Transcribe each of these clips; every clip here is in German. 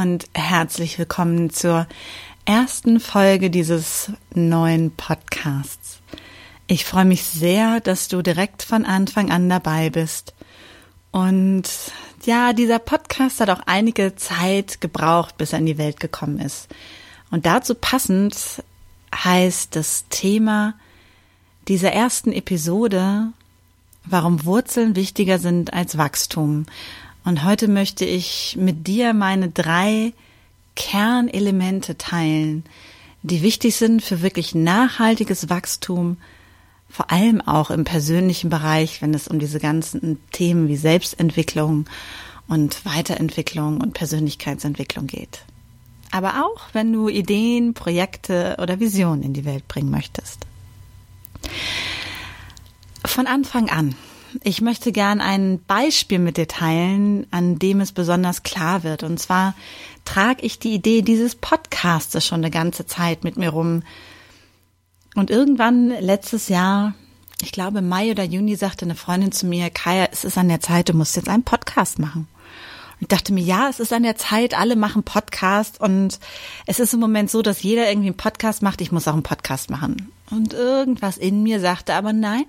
Und herzlich willkommen zur ersten Folge dieses neuen Podcasts. Ich freue mich sehr, dass du direkt von Anfang an dabei bist. Und ja, dieser Podcast hat auch einige Zeit gebraucht, bis er in die Welt gekommen ist. Und dazu passend heißt das Thema dieser ersten Episode, warum Wurzeln wichtiger sind als Wachstum. Und heute möchte ich mit dir meine drei Kernelemente teilen, die wichtig sind für wirklich nachhaltiges Wachstum, vor allem auch im persönlichen Bereich, wenn es um diese ganzen Themen wie Selbstentwicklung und Weiterentwicklung und Persönlichkeitsentwicklung geht. Aber auch, wenn du Ideen, Projekte oder Visionen in die Welt bringen möchtest. Von Anfang an ich möchte gern ein Beispiel mit dir teilen, an dem es besonders klar wird. Und zwar trage ich die Idee dieses Podcasts schon eine ganze Zeit mit mir rum. Und irgendwann letztes Jahr, ich glaube Mai oder Juni, sagte eine Freundin zu mir, Kaya, es ist an der Zeit, du musst jetzt einen Podcast machen. Und ich dachte mir, ja, es ist an der Zeit, alle machen Podcast und es ist im Moment so, dass jeder irgendwie einen Podcast macht, ich muss auch einen Podcast machen. Und irgendwas in mir sagte aber nein,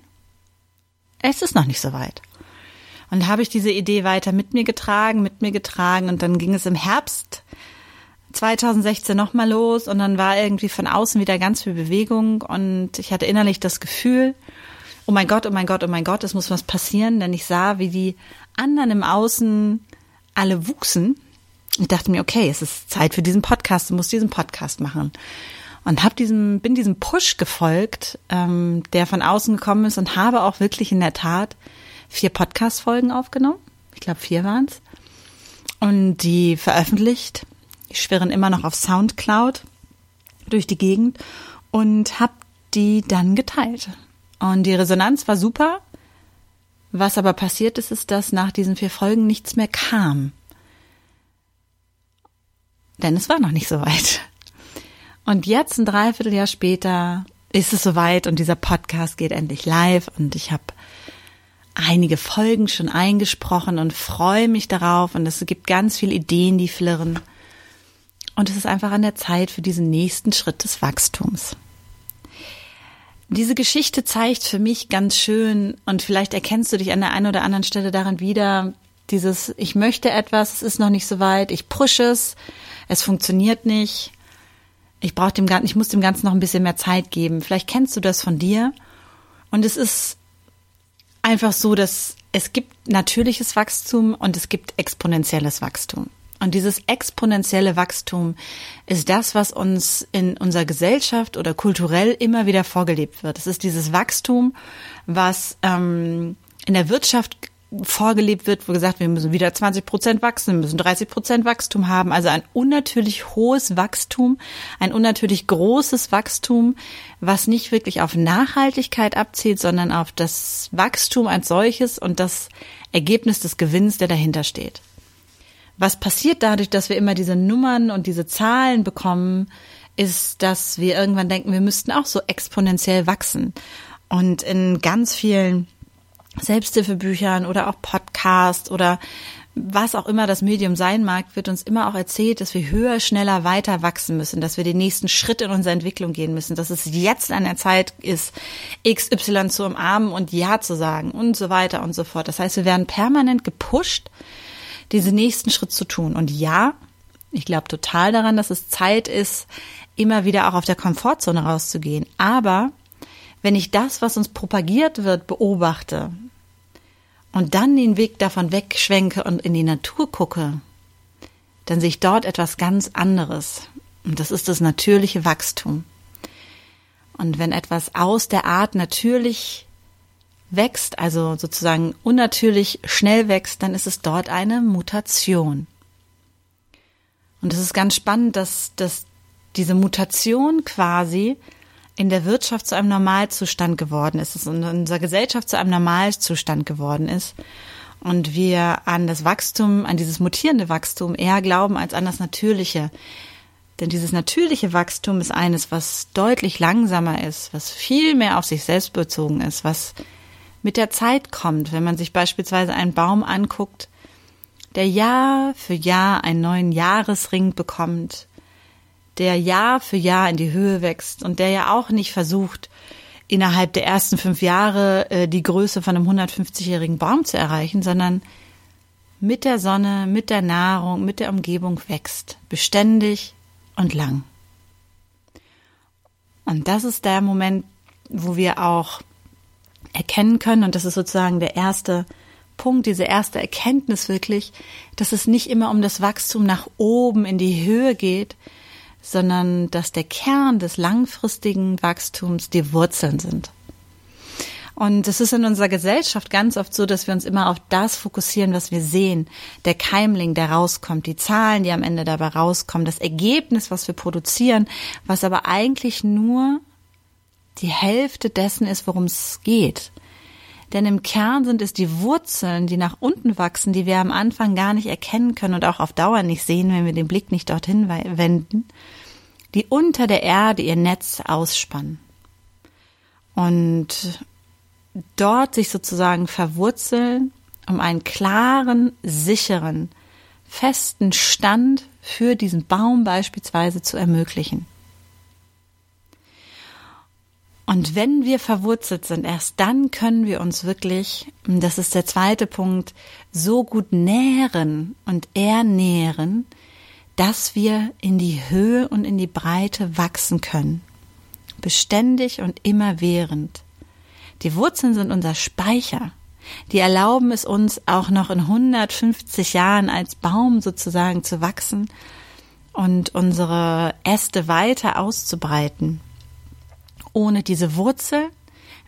es ist noch nicht so weit. Und habe ich diese Idee weiter mit mir getragen, mit mir getragen. Und dann ging es im Herbst 2016 nochmal los. Und dann war irgendwie von außen wieder ganz viel Bewegung. Und ich hatte innerlich das Gefühl, oh mein Gott, oh mein Gott, oh mein Gott, es muss was passieren, denn ich sah, wie die anderen im Außen alle wuchsen. Ich dachte mir, okay, es ist Zeit für diesen Podcast, du musst diesen Podcast machen und habe diesem bin diesem Push gefolgt, ähm, der von außen gekommen ist und habe auch wirklich in der Tat vier Podcast-Folgen aufgenommen. Ich glaube vier waren's und die veröffentlicht. Die schwirren immer noch auf SoundCloud durch die Gegend und habe die dann geteilt. Und die Resonanz war super. Was aber passiert ist, ist, dass nach diesen vier Folgen nichts mehr kam. Denn es war noch nicht so weit. Und jetzt, ein Dreivierteljahr später, ist es soweit und dieser Podcast geht endlich live und ich habe einige Folgen schon eingesprochen und freue mich darauf und es gibt ganz viele Ideen, die flirren. Und es ist einfach an der Zeit für diesen nächsten Schritt des Wachstums. Diese Geschichte zeigt für mich ganz schön und vielleicht erkennst du dich an der einen oder anderen Stelle daran wieder, dieses ich möchte etwas, es ist noch nicht so weit, ich pushe es, es funktioniert nicht ich brauche dem Ganzen, ich muss dem Ganzen noch ein bisschen mehr Zeit geben. Vielleicht kennst du das von dir. Und es ist einfach so, dass es gibt natürliches Wachstum und es gibt exponentielles Wachstum. Und dieses exponentielle Wachstum ist das, was uns in unserer Gesellschaft oder kulturell immer wieder vorgelebt wird. Es ist dieses Wachstum, was ähm, in der Wirtschaft vorgelebt wird, wo gesagt, wir müssen wieder 20 Prozent wachsen, wir müssen 30 Prozent Wachstum haben, also ein unnatürlich hohes Wachstum, ein unnatürlich großes Wachstum, was nicht wirklich auf Nachhaltigkeit abzielt, sondern auf das Wachstum als solches und das Ergebnis des Gewinns, der dahinter steht. Was passiert dadurch, dass wir immer diese Nummern und diese Zahlen bekommen, ist, dass wir irgendwann denken, wir müssten auch so exponentiell wachsen. Und in ganz vielen Selbsthilfebüchern oder auch Podcasts oder was auch immer das Medium sein mag, wird uns immer auch erzählt, dass wir höher, schneller, weiter wachsen müssen, dass wir den nächsten Schritt in unserer Entwicklung gehen müssen, dass es jetzt an der Zeit ist, XY zu umarmen und Ja zu sagen und so weiter und so fort. Das heißt, wir werden permanent gepusht, diesen nächsten Schritt zu tun. Und ja, ich glaube total daran, dass es Zeit ist, immer wieder auch auf der Komfortzone rauszugehen. Aber wenn ich das, was uns propagiert wird, beobachte und dann den Weg davon wegschwenke und in die Natur gucke, dann sehe ich dort etwas ganz anderes. Und das ist das natürliche Wachstum. Und wenn etwas aus der Art natürlich wächst, also sozusagen unnatürlich schnell wächst, dann ist es dort eine Mutation. Und es ist ganz spannend, dass, dass diese Mutation quasi in der Wirtschaft zu einem Normalzustand geworden ist, dass in unserer Gesellschaft zu einem Normalzustand geworden ist und wir an das Wachstum, an dieses mutierende Wachstum eher glauben als an das natürliche. Denn dieses natürliche Wachstum ist eines, was deutlich langsamer ist, was viel mehr auf sich selbst bezogen ist, was mit der Zeit kommt. Wenn man sich beispielsweise einen Baum anguckt, der Jahr für Jahr einen neuen Jahresring bekommt, der Jahr für Jahr in die Höhe wächst und der ja auch nicht versucht, innerhalb der ersten fünf Jahre äh, die Größe von einem 150-jährigen Baum zu erreichen, sondern mit der Sonne, mit der Nahrung, mit der Umgebung wächst, beständig und lang. Und das ist der Moment, wo wir auch erkennen können, und das ist sozusagen der erste Punkt, diese erste Erkenntnis wirklich, dass es nicht immer um das Wachstum nach oben in die Höhe geht, sondern dass der Kern des langfristigen Wachstums die Wurzeln sind. Und es ist in unserer Gesellschaft ganz oft so, dass wir uns immer auf das fokussieren, was wir sehen. Der Keimling, der rauskommt, die Zahlen, die am Ende dabei rauskommen, das Ergebnis, was wir produzieren, was aber eigentlich nur die Hälfte dessen ist, worum es geht. Denn im Kern sind es die Wurzeln, die nach unten wachsen, die wir am Anfang gar nicht erkennen können und auch auf Dauer nicht sehen, wenn wir den Blick nicht dorthin wenden, die unter der Erde ihr Netz ausspannen. Und dort sich sozusagen verwurzeln, um einen klaren, sicheren, festen Stand für diesen Baum beispielsweise zu ermöglichen. Und wenn wir verwurzelt sind, erst dann können wir uns wirklich, das ist der zweite Punkt, so gut nähren und ernähren, dass wir in die Höhe und in die Breite wachsen können. Beständig und immerwährend. Die Wurzeln sind unser Speicher. Die erlauben es uns auch noch in 150 Jahren als Baum sozusagen zu wachsen und unsere Äste weiter auszubreiten. Ohne diese Wurzel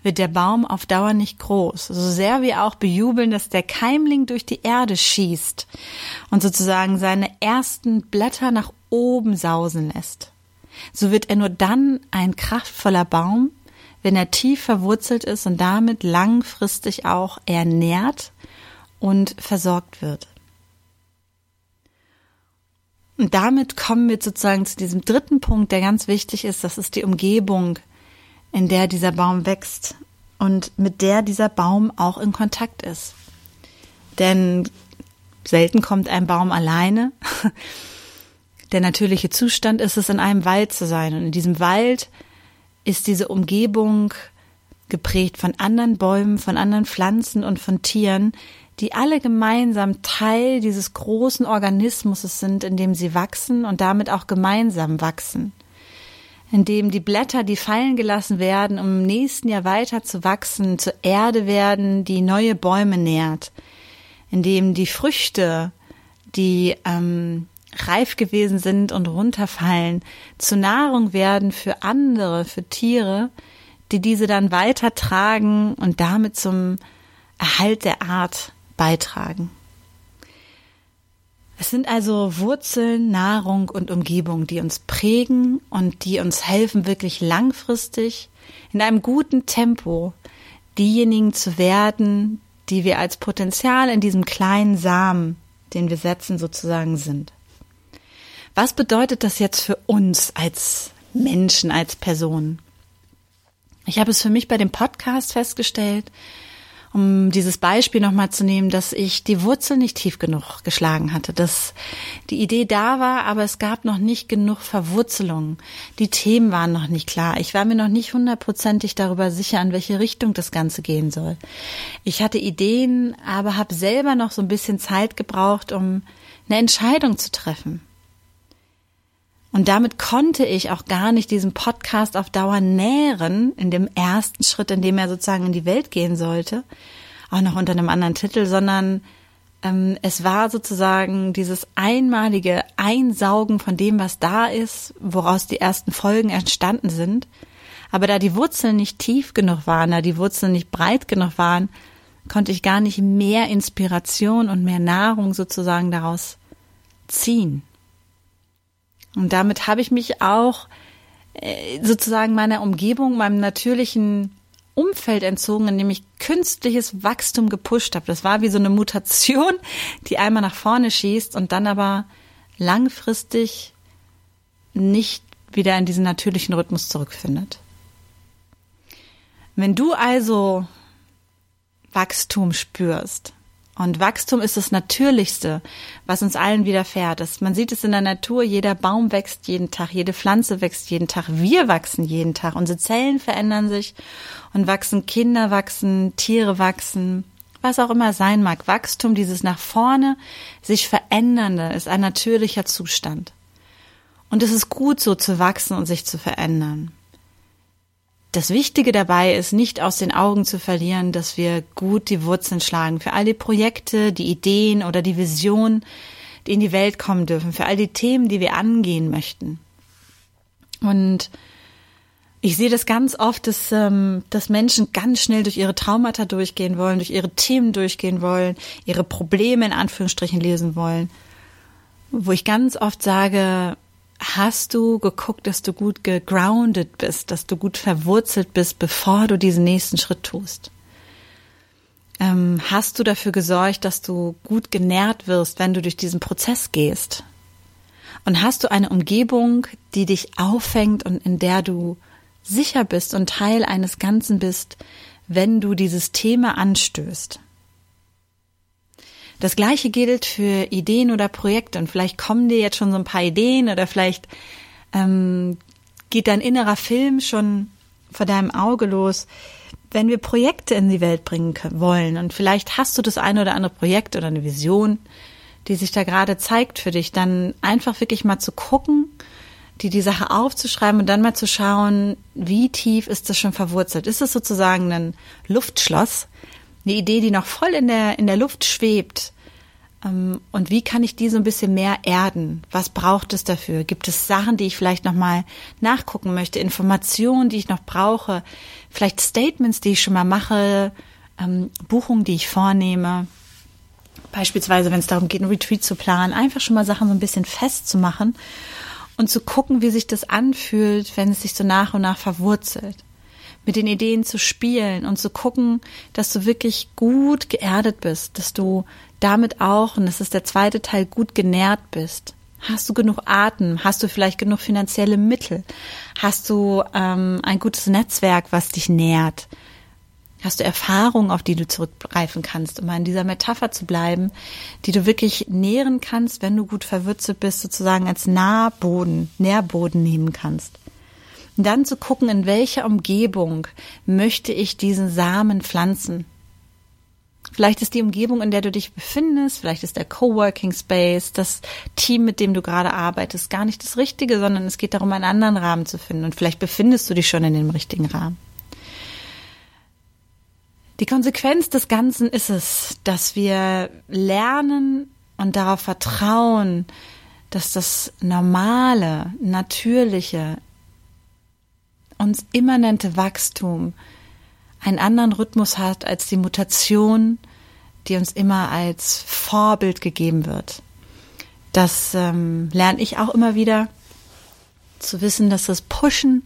wird der Baum auf Dauer nicht groß. So sehr wir auch bejubeln, dass der Keimling durch die Erde schießt und sozusagen seine ersten Blätter nach oben sausen lässt. So wird er nur dann ein kraftvoller Baum, wenn er tief verwurzelt ist und damit langfristig auch ernährt und versorgt wird. Und damit kommen wir sozusagen zu diesem dritten Punkt, der ganz wichtig ist, das ist die Umgebung, in der dieser Baum wächst und mit der dieser Baum auch in Kontakt ist. Denn selten kommt ein Baum alleine. Der natürliche Zustand ist es, in einem Wald zu sein. Und in diesem Wald ist diese Umgebung geprägt von anderen Bäumen, von anderen Pflanzen und von Tieren, die alle gemeinsam Teil dieses großen Organismus sind, in dem sie wachsen und damit auch gemeinsam wachsen in dem die Blätter, die fallen gelassen werden, um im nächsten Jahr weiter zu wachsen, zur Erde werden, die neue Bäume nährt, in dem die Früchte, die ähm, reif gewesen sind und runterfallen, zu Nahrung werden für andere, für Tiere, die diese dann weitertragen und damit zum Erhalt der Art beitragen. Es sind also Wurzeln, Nahrung und Umgebung, die uns prägen und die uns helfen, wirklich langfristig in einem guten Tempo diejenigen zu werden, die wir als Potenzial in diesem kleinen Samen, den wir setzen, sozusagen sind. Was bedeutet das jetzt für uns als Menschen, als Personen? Ich habe es für mich bei dem Podcast festgestellt, um dieses Beispiel nochmal zu nehmen, dass ich die Wurzel nicht tief genug geschlagen hatte, dass die Idee da war, aber es gab noch nicht genug Verwurzelung. Die Themen waren noch nicht klar. Ich war mir noch nicht hundertprozentig darüber sicher, in welche Richtung das Ganze gehen soll. Ich hatte Ideen, aber habe selber noch so ein bisschen Zeit gebraucht, um eine Entscheidung zu treffen. Und damit konnte ich auch gar nicht diesen Podcast auf Dauer nähren, in dem ersten Schritt, in dem er sozusagen in die Welt gehen sollte, auch noch unter einem anderen Titel, sondern ähm, es war sozusagen dieses einmalige Einsaugen von dem, was da ist, woraus die ersten Folgen entstanden sind. Aber da die Wurzeln nicht tief genug waren, da die Wurzeln nicht breit genug waren, konnte ich gar nicht mehr Inspiration und mehr Nahrung sozusagen daraus ziehen. Und damit habe ich mich auch äh, sozusagen meiner Umgebung, meinem natürlichen Umfeld entzogen, in dem ich künstliches Wachstum gepusht habe. Das war wie so eine Mutation, die einmal nach vorne schießt und dann aber langfristig nicht wieder in diesen natürlichen Rhythmus zurückfindet. Wenn du also Wachstum spürst, und Wachstum ist das Natürlichste, was uns allen widerfährt. Das, man sieht es in der Natur, jeder Baum wächst jeden Tag, jede Pflanze wächst jeden Tag, wir wachsen jeden Tag, unsere Zellen verändern sich und wachsen, Kinder wachsen, Tiere wachsen, was auch immer sein mag. Wachstum, dieses nach vorne sich verändernde, ist ein natürlicher Zustand. Und es ist gut so zu wachsen und sich zu verändern. Das Wichtige dabei ist, nicht aus den Augen zu verlieren, dass wir gut die Wurzeln schlagen für all die Projekte, die Ideen oder die Visionen, die in die Welt kommen dürfen, für all die Themen, die wir angehen möchten. Und ich sehe das ganz oft, dass, ähm, dass Menschen ganz schnell durch ihre Traumata durchgehen wollen, durch ihre Themen durchgehen wollen, ihre Probleme in Anführungsstrichen lesen wollen. Wo ich ganz oft sage, hast du geguckt, dass du gut gegroundet bist, dass du gut verwurzelt bist, bevor du diesen nächsten Schritt tust? Ähm, hast du dafür gesorgt, dass du gut genährt wirst, wenn du durch diesen Prozess gehst? Und hast du eine Umgebung, die dich auffängt und in der du sicher bist und Teil eines Ganzen bist, wenn du dieses Thema anstößt? Das gleiche gilt für Ideen oder Projekte. Und vielleicht kommen dir jetzt schon so ein paar Ideen oder vielleicht ähm, geht dein innerer Film schon vor deinem Auge los, wenn wir Projekte in die Welt bringen wollen. Und vielleicht hast du das eine oder andere Projekt oder eine Vision, die sich da gerade zeigt für dich, dann einfach wirklich mal zu gucken, die die Sache aufzuschreiben und dann mal zu schauen, wie tief ist das schon verwurzelt. Ist es sozusagen ein Luftschloss, eine Idee, die noch voll in der, in der Luft schwebt. Ähm, und wie kann ich die so ein bisschen mehr erden? Was braucht es dafür? Gibt es Sachen, die ich vielleicht nochmal nachgucken möchte? Informationen, die ich noch brauche? Vielleicht Statements, die ich schon mal mache? Ähm, Buchungen, die ich vornehme? Beispielsweise, wenn es darum geht, ein Retreat zu planen, einfach schon mal Sachen so ein bisschen festzumachen und zu gucken, wie sich das anfühlt, wenn es sich so nach und nach verwurzelt mit den Ideen zu spielen und zu gucken, dass du wirklich gut geerdet bist, dass du damit auch, und das ist der zweite Teil, gut genährt bist. Hast du genug Atem? Hast du vielleicht genug finanzielle Mittel? Hast du ähm, ein gutes Netzwerk, was dich nährt? Hast du Erfahrungen, auf die du zurückgreifen kannst, um mal in dieser Metapher zu bleiben, die du wirklich nähren kannst, wenn du gut verwurzelt bist, sozusagen als Nahboden, Nährboden nehmen kannst? Dann zu gucken, in welcher Umgebung möchte ich diesen Samen pflanzen. Vielleicht ist die Umgebung, in der du dich befindest, vielleicht ist der Coworking Space, das Team, mit dem du gerade arbeitest, gar nicht das Richtige, sondern es geht darum, einen anderen Rahmen zu finden. Und vielleicht befindest du dich schon in dem richtigen Rahmen. Die Konsequenz des Ganzen ist es, dass wir lernen und darauf vertrauen, dass das normale, natürliche, uns immanente Wachstum einen anderen Rhythmus hat als die Mutation, die uns immer als Vorbild gegeben wird. Das ähm, lerne ich auch immer wieder zu wissen, dass das Pushen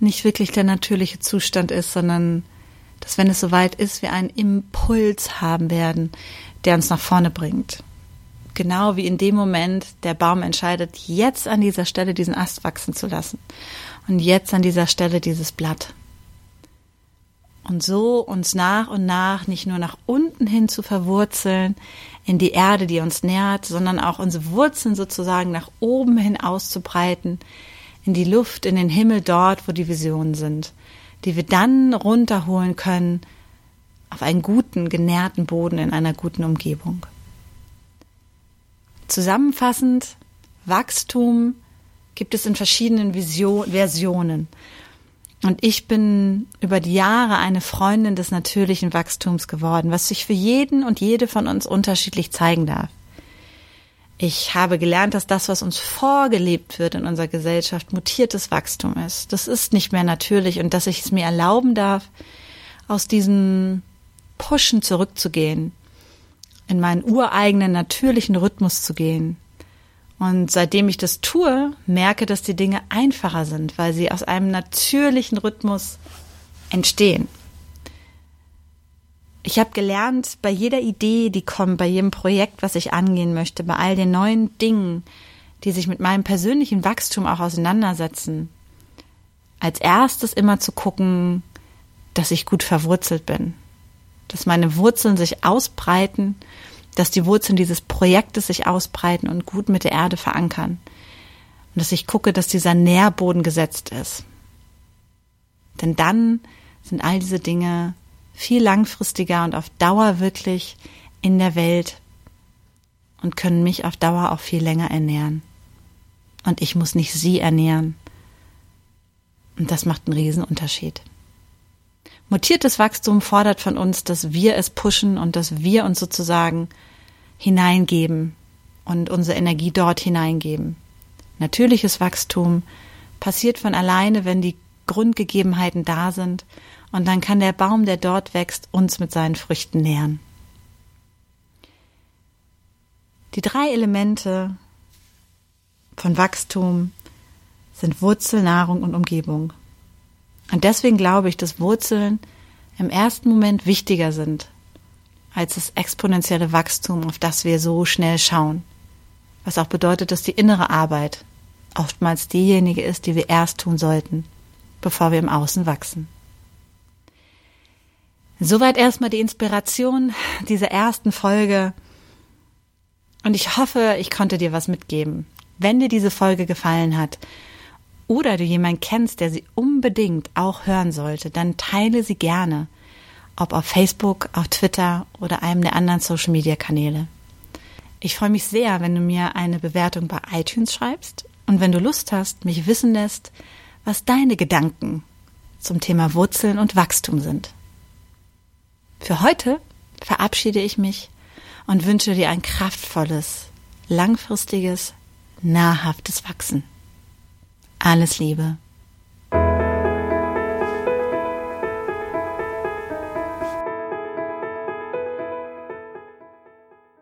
nicht wirklich der natürliche Zustand ist, sondern dass wenn es soweit ist, wir einen Impuls haben werden, der uns nach vorne bringt. Genau wie in dem Moment der Baum entscheidet, jetzt an dieser Stelle diesen Ast wachsen zu lassen und jetzt an dieser Stelle dieses Blatt. Und so uns nach und nach nicht nur nach unten hin zu verwurzeln in die Erde, die uns nährt, sondern auch unsere Wurzeln sozusagen nach oben hin auszubreiten, in die Luft, in den Himmel dort, wo die Visionen sind, die wir dann runterholen können auf einen guten, genährten Boden in einer guten Umgebung. Zusammenfassend, Wachstum gibt es in verschiedenen Vision, Versionen. Und ich bin über die Jahre eine Freundin des natürlichen Wachstums geworden, was sich für jeden und jede von uns unterschiedlich zeigen darf. Ich habe gelernt, dass das, was uns vorgelebt wird in unserer Gesellschaft, mutiertes Wachstum ist. Das ist nicht mehr natürlich und dass ich es mir erlauben darf, aus diesem Pushen zurückzugehen, in meinen ureigenen natürlichen Rhythmus zu gehen Und seitdem ich das tue, merke, dass die Dinge einfacher sind, weil sie aus einem natürlichen Rhythmus entstehen. Ich habe gelernt, bei jeder Idee, die kommt, bei jedem Projekt, was ich angehen möchte, bei all den neuen Dingen, die sich mit meinem persönlichen Wachstum auch auseinandersetzen, als erstes immer zu gucken, dass ich gut verwurzelt bin, dass meine Wurzeln sich ausbreiten, dass die Wurzeln dieses Projektes sich ausbreiten und gut mit der Erde verankern und dass ich gucke, dass dieser Nährboden gesetzt ist. Denn dann sind all diese Dinge viel langfristiger und auf Dauer wirklich in der Welt und können mich auf Dauer auch viel länger ernähren. Und ich muss nicht sie ernähren. Und das macht einen Riesenunterschied. Mutiertes Wachstum fordert von uns, dass wir es pushen und dass wir uns sozusagen hineingeben und unsere Energie dort hineingeben. Natürliches Wachstum passiert von alleine, wenn die Grundgegebenheiten da sind und dann kann der Baum, der dort wächst, uns mit seinen Früchten nähren. Die drei Elemente von Wachstum sind Wurzel, Nahrung und Umgebung. Und deswegen glaube ich, dass Wurzeln im ersten Moment wichtiger sind als das exponentielle Wachstum, auf das wir so schnell schauen. Was auch bedeutet, dass die innere Arbeit oftmals diejenige ist, die wir erst tun sollten, bevor wir im Außen wachsen. Soweit erstmal die Inspiration dieser ersten Folge. Und ich hoffe, ich konnte dir was mitgeben. Wenn dir diese Folge gefallen hat oder du jemanden kennst, der sie unbedingt auch hören sollte, dann teile sie gerne. Ob auf Facebook, auf Twitter oder einem der anderen Social Media Kanäle. Ich freue mich sehr, wenn du mir eine Bewertung bei iTunes schreibst und wenn du Lust hast, mich wissen lässt, was deine Gedanken zum Thema Wurzeln und Wachstum sind. Für heute verabschiede ich mich und wünsche dir ein kraftvolles, langfristiges, nahrhaftes Wachsen. Alles Liebe.